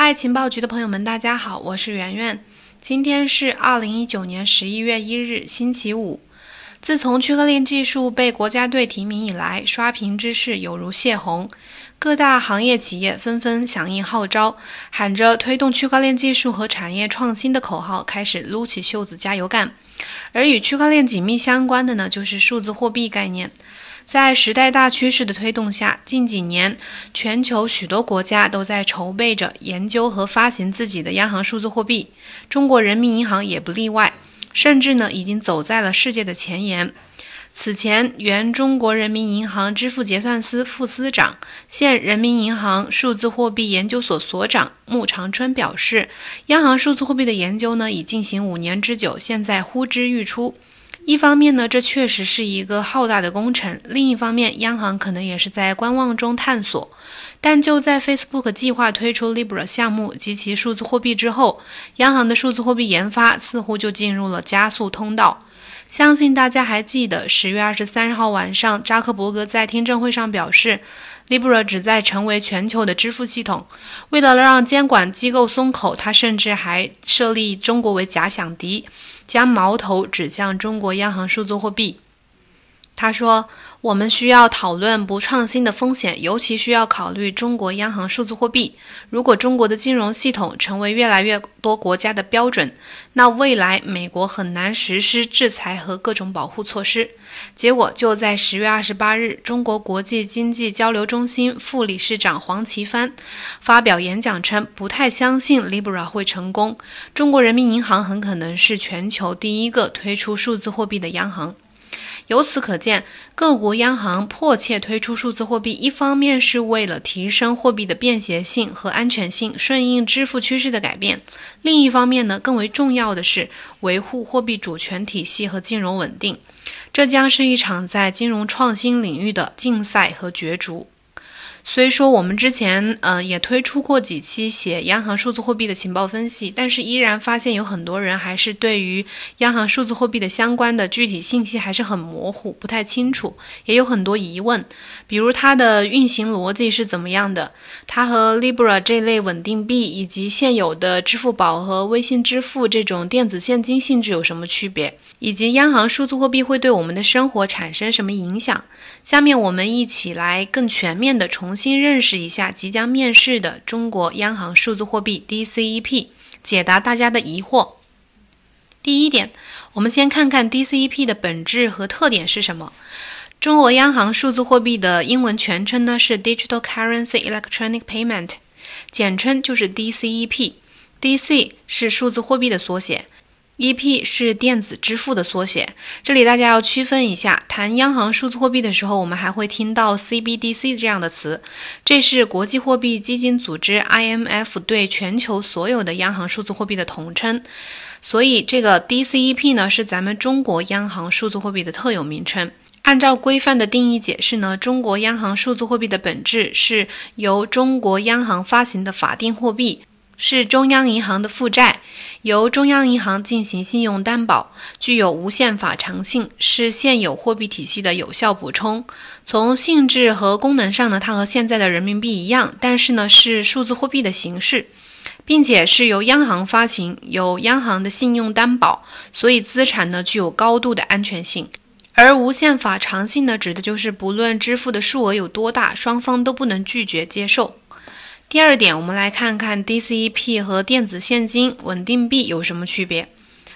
嗨，情报局的朋友们，大家好，我是圆圆。今天是二零一九年十一月一日，星期五。自从区块链技术被国家队提名以来，刷屏之势有如泄洪，各大行业企业纷纷响应号召，喊着推动区块链技术和产业创新的口号，开始撸起袖子加油干。而与区块链紧密相关的呢，就是数字货币概念。在时代大趋势的推动下，近几年全球许多国家都在筹备着研究和发行自己的央行数字货币，中国人民银行也不例外，甚至呢已经走在了世界的前沿。此前，原中国人民银行支付结算司副司长、现人民银行数字货币研究所所长穆长春表示，央行数字货币的研究呢已进行五年之久，现在呼之欲出。一方面呢，这确实是一个浩大的工程；另一方面，央行可能也是在观望中探索。但就在 Facebook 计划推出 Libra 项目及其数字货币之后，央行的数字货币研发似乎就进入了加速通道。相信大家还记得，十月二十三号晚上，扎克伯格在听证会上表示，Libra 旨在成为全球的支付系统。为了让监管机构松口，他甚至还设立中国为假想敌，将矛头指向中国央行数字货币。他说：“我们需要讨论不创新的风险，尤其需要考虑中国央行数字货币。如果中国的金融系统成为越来越多国家的标准，那未来美国很难实施制裁和各种保护措施。”结果就在十月二十八日，中国国际经济交流中心副理事长黄奇帆发表演讲称，不太相信 Libra 会成功。中国人民银行很可能是全球第一个推出数字货币的央行。由此可见，各国央行迫切推出数字货币，一方面是为了提升货币的便携性和安全性，顺应支付趋势的改变；另一方面呢，更为重要的是维护货币主权体系和金融稳定。这将是一场在金融创新领域的竞赛和角逐。虽说我们之前呃也推出过几期写央行数字货币的情报分析，但是依然发现有很多人还是对于央行数字货币的相关的具体信息还是很模糊，不太清楚，也有很多疑问。比如它的运行逻辑是怎么样的？它和 Libra 这类稳定币以及现有的支付宝和微信支付这种电子现金性质有什么区别？以及央行数字货币会对我们的生活产生什么影响？下面我们一起来更全面的重。新认识一下即将面世的中国央行数字货币 DCEP，解答大家的疑惑。第一点，我们先看看 DCEP 的本质和特点是什么。中国央行数字货币的英文全称呢是 Digital Currency Electronic Payment，简称就是 DCEP。DC 是数字货币的缩写。EP 是电子支付的缩写，这里大家要区分一下。谈央行数字货币的时候，我们还会听到 CBDC 这样的词，这是国际货币基金组织 IMF 对全球所有的央行数字货币的统称。所以，这个 DCEP 呢是咱们中国央行数字货币的特有名称。按照规范的定义解释呢，中国央行数字货币的本质是由中国央行发行的法定货币。是中央银行的负债，由中央银行进行信用担保，具有无限法偿性，是现有货币体系的有效补充。从性质和功能上呢，它和现在的人民币一样，但是呢是数字货币的形式，并且是由央行发行，有央行的信用担保，所以资产呢具有高度的安全性。而无限法偿性呢，指的就是不论支付的数额有多大，双方都不能拒绝接受。第二点，我们来看看 DCEP 和电子现金稳定币有什么区别。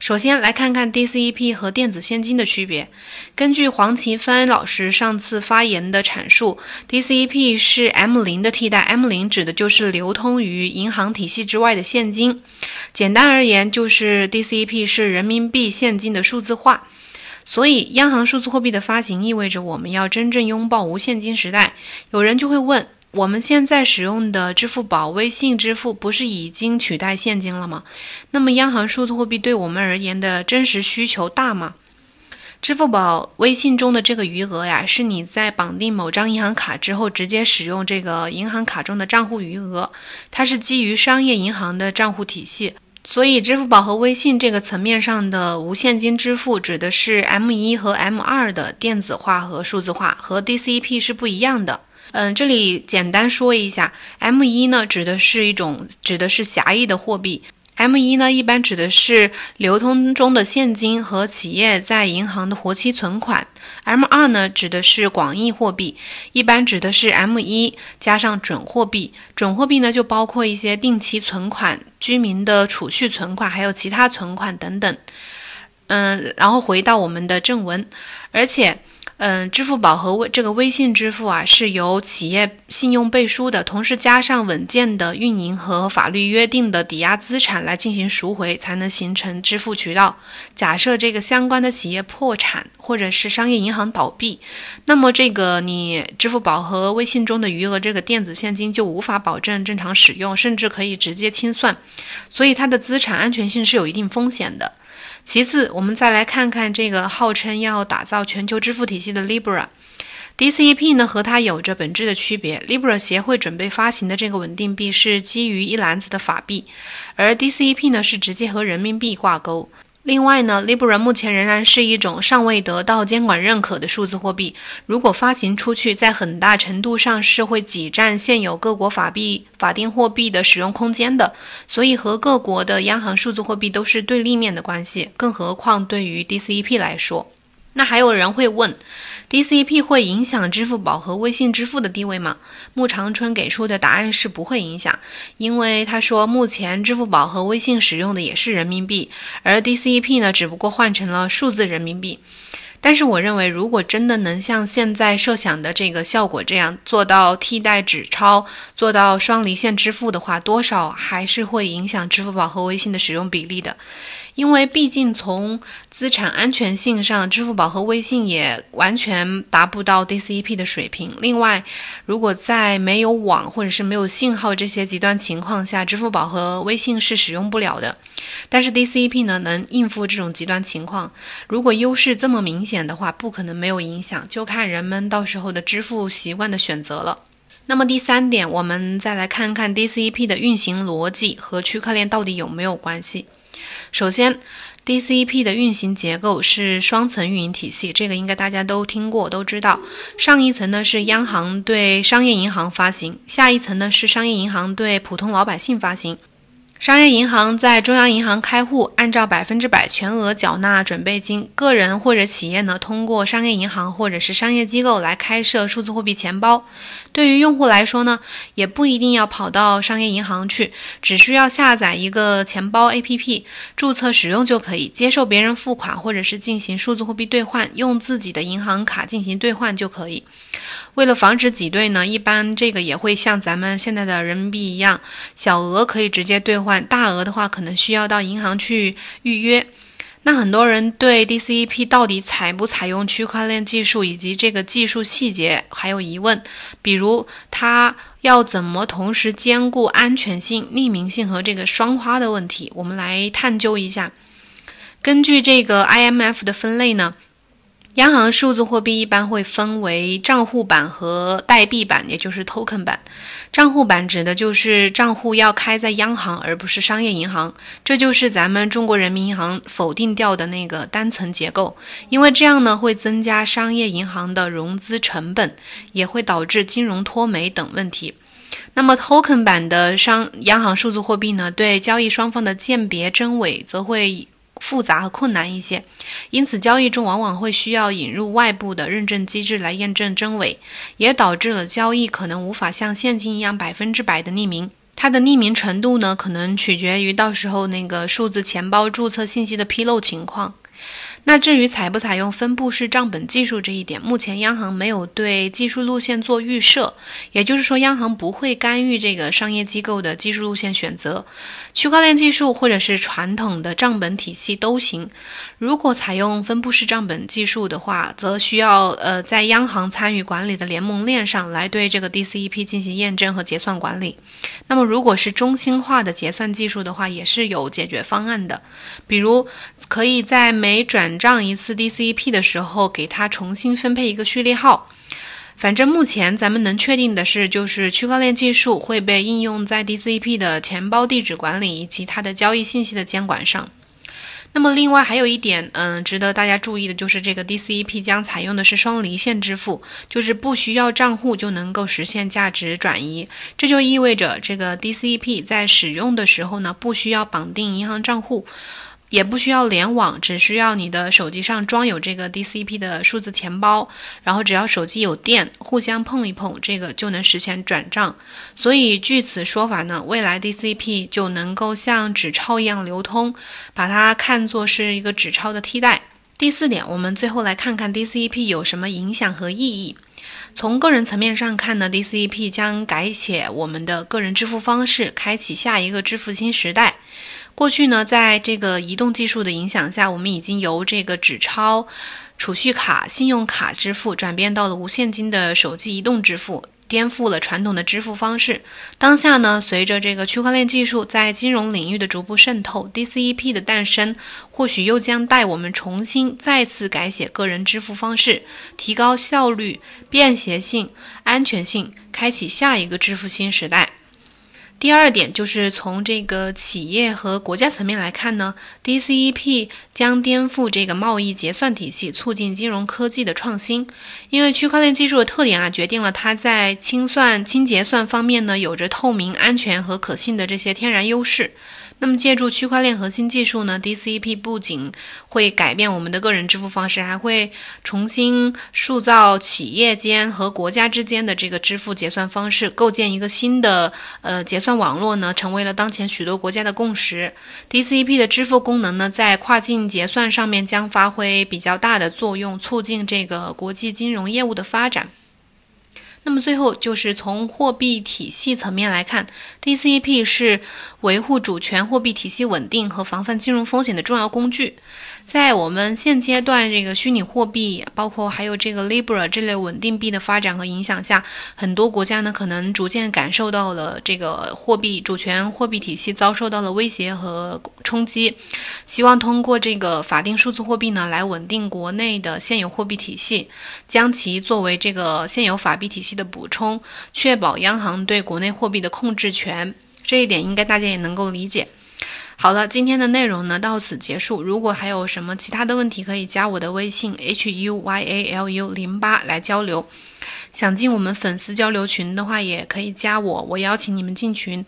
首先来看看 DCEP 和电子现金的区别。根据黄奇帆老师上次发言的阐述，DCEP 是 M 零的替代，M 零指的就是流通于银行体系之外的现金。简单而言，就是 DCEP 是人民币现金的数字化。所以，央行数字货币的发行意味着我们要真正拥抱无现金时代。有人就会问。我们现在使用的支付宝、微信支付不是已经取代现金了吗？那么，央行数字货币对我们而言的真实需求大吗？支付宝、微信中的这个余额呀，是你在绑定某张银行卡之后直接使用这个银行卡中的账户余额，它是基于商业银行的账户体系。所以，支付宝和微信这个层面上的无现金支付，指的是 M 一和 M 二的电子化和数字化，和 DCP 是不一样的。嗯，这里简单说一下，M1 呢指的是一种指的是狭义的货币。M1 呢，一般指的是流通中的现金和企业在银行的活期存款。M2 呢，指的是广义货币，一般指的是 M1 加上准货币。准货币呢，就包括一些定期存款、居民的储蓄存款，还有其他存款等等。嗯，然后回到我们的正文，而且。嗯，支付宝和微这个微信支付啊，是由企业信用背书的，同时加上稳健的运营和法律约定的抵押资产来进行赎回，才能形成支付渠道。假设这个相关的企业破产或者是商业银行倒闭，那么这个你支付宝和微信中的余额这个电子现金就无法保证正常使用，甚至可以直接清算，所以它的资产安全性是有一定风险的。其次，我们再来看看这个号称要打造全球支付体系的 Libra，DCEP 呢和它有着本质的区别。Libra 协会准备发行的这个稳定币是基于一篮子的法币，而 DCEP 呢是直接和人民币挂钩。另外呢，Libra 目前仍然是一种尚未得到监管认可的数字货币。如果发行出去，在很大程度上是会挤占现有各国法币法定货币的使用空间的。所以和各国的央行数字货币都是对立面的关系。更何况对于 DCEP 来说。那还有人会问，DCP 会影响支付宝和微信支付的地位吗？穆长春给出的答案是不会影响，因为他说目前支付宝和微信使用的也是人民币，而 DCP 呢，只不过换成了数字人民币。但是我认为，如果真的能像现在设想的这个效果这样做到替代纸钞，做到双离线支付的话，多少还是会影响支付宝和微信的使用比例的。因为毕竟从资产安全性上，支付宝和微信也完全达不到 DCEP 的水平。另外，如果在没有网或者是没有信号这些极端情况下，支付宝和微信是使用不了的。但是 DCEP 呢，能应付这种极端情况。如果优势这么明显的话，不可能没有影响，就看人们到时候的支付习惯的选择了。那么第三点，我们再来看看 DCEP 的运行逻辑和区块链到底有没有关系。首先，DCP 的运行结构是双层运营体系，这个应该大家都听过、都知道。上一层呢是央行对商业银行发行，下一层呢是商业银行对普通老百姓发行。商业银行在中央银行开户，按照百分之百全额缴纳准备金。个人或者企业呢，通过商业银行或者是商业机构来开设数字货币钱包。对于用户来说呢，也不一定要跑到商业银行去，只需要下载一个钱包 APP，注册使用就可以，接受别人付款或者是进行数字货币兑换，用自己的银行卡进行兑换就可以。为了防止挤兑呢，一般这个也会像咱们现在的人民币一样，小额可以直接兑换，大额的话可能需要到银行去预约。那很多人对 DCEP 到底采不采用区块链技术以及这个技术细节还有疑问，比如它要怎么同时兼顾安全性、匿名性和这个双花的问题，我们来探究一下。根据这个 IMF 的分类呢。央行数字货币一般会分为账户版和代币版，也就是 token 版。账户版指的就是账户要开在央行，而不是商业银行。这就是咱们中国人民银行否定掉的那个单层结构，因为这样呢会增加商业银行的融资成本，也会导致金融脱媒等问题。那么 token 版的商央行数字货币呢，对交易双方的鉴别真伪则会。复杂和困难一些，因此交易中往往会需要引入外部的认证机制来验证真伪，也导致了交易可能无法像现金一样百分之百的匿名。它的匿名程度呢，可能取决于到时候那个数字钱包注册信息的披露情况。那至于采不采用分布式账本技术这一点，目前央行没有对技术路线做预设，也就是说，央行不会干预这个商业机构的技术路线选择。区块链技术或者是传统的账本体系都行。如果采用分布式账本技术的话，则需要呃在央行参与管理的联盟链上来对这个 DCEP 进行验证和结算管理。那么，如果是中心化的结算技术的话，也是有解决方案的，比如可以在每转账一次 DCEP 的时候，给它重新分配一个序列号。反正目前咱们能确定的是，就是区块链技术会被应用在 DCEP 的钱包地址管理以及它的交易信息的监管上。那么另外还有一点，嗯，值得大家注意的就是这个 DCEP 将采用的是双离线支付，就是不需要账户就能够实现价值转移。这就意味着这个 DCEP 在使用的时候呢，不需要绑定银行账户。也不需要联网，只需要你的手机上装有这个 DCP 的数字钱包，然后只要手机有电，互相碰一碰，这个就能实现转账。所以据此说法呢，未来 DCP 就能够像纸钞一样流通，把它看作是一个纸钞的替代。第四点，我们最后来看看 DCP 有什么影响和意义。从个人层面上看呢，DCP 将改写我们的个人支付方式，开启下一个支付新时代。过去呢，在这个移动技术的影响下，我们已经由这个纸钞、储蓄卡、信用卡支付转变到了无现金的手机移动支付，颠覆了传统的支付方式。当下呢，随着这个区块链技术在金融领域的逐步渗透，DCEP 的诞生，或许又将带我们重新再次改写个人支付方式，提高效率、便携性、安全性，开启下一个支付新时代。第二点就是从这个企业和国家层面来看呢，DCEP 将颠覆这个贸易结算体系，促进金融科技的创新。因为区块链技术的特点啊，决定了它在清算、清结算方面呢，有着透明、安全和可信的这些天然优势。那么，借助区块链核心技术呢，DCP 不仅会改变我们的个人支付方式，还会重新塑造企业间和国家之间的这个支付结算方式，构建一个新的呃结算网络呢，成为了当前许多国家的共识。DCEP 的支付功能呢，在跨境结算上面将发挥比较大的作用，促进这个国际金融业务的发展。那么最后就是从货币体系层面来看，DCP 是维护主权货币体系稳定和防范金融风险的重要工具。在我们现阶段，这个虚拟货币，包括还有这个 Libra 这类稳定币的发展和影响下，很多国家呢可能逐渐感受到了这个货币主权货币体系遭受到了威胁和冲击，希望通过这个法定数字货币呢来稳定国内的现有货币体系，将其作为这个现有法币体系的补充，确保央行对国内货币的控制权。这一点应该大家也能够理解。好了，今天的内容呢到此结束。如果还有什么其他的问题，可以加我的微信 h u y a l u 零八来交流。想进我们粉丝交流群的话，也可以加我，我邀请你们进群。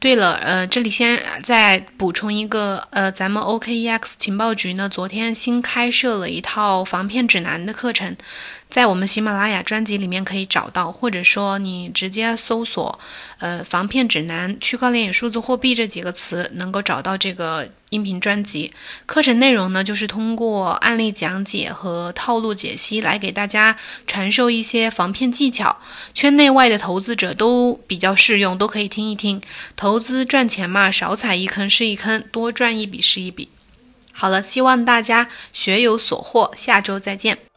对了，呃，这里先再补充一个，呃，咱们 OKEX 情报局呢，昨天新开设了一套防骗指南的课程。在我们喜马拉雅专辑里面可以找到，或者说你直接搜索“呃防骗指南、区块链与数字货币”这几个词，能够找到这个音频专辑。课程内容呢，就是通过案例讲解和套路解析来给大家传授一些防骗技巧，圈内外的投资者都比较适用，都可以听一听。投资赚钱嘛，少踩一坑是一坑，多赚一笔是一笔。好了，希望大家学有所获，下周再见。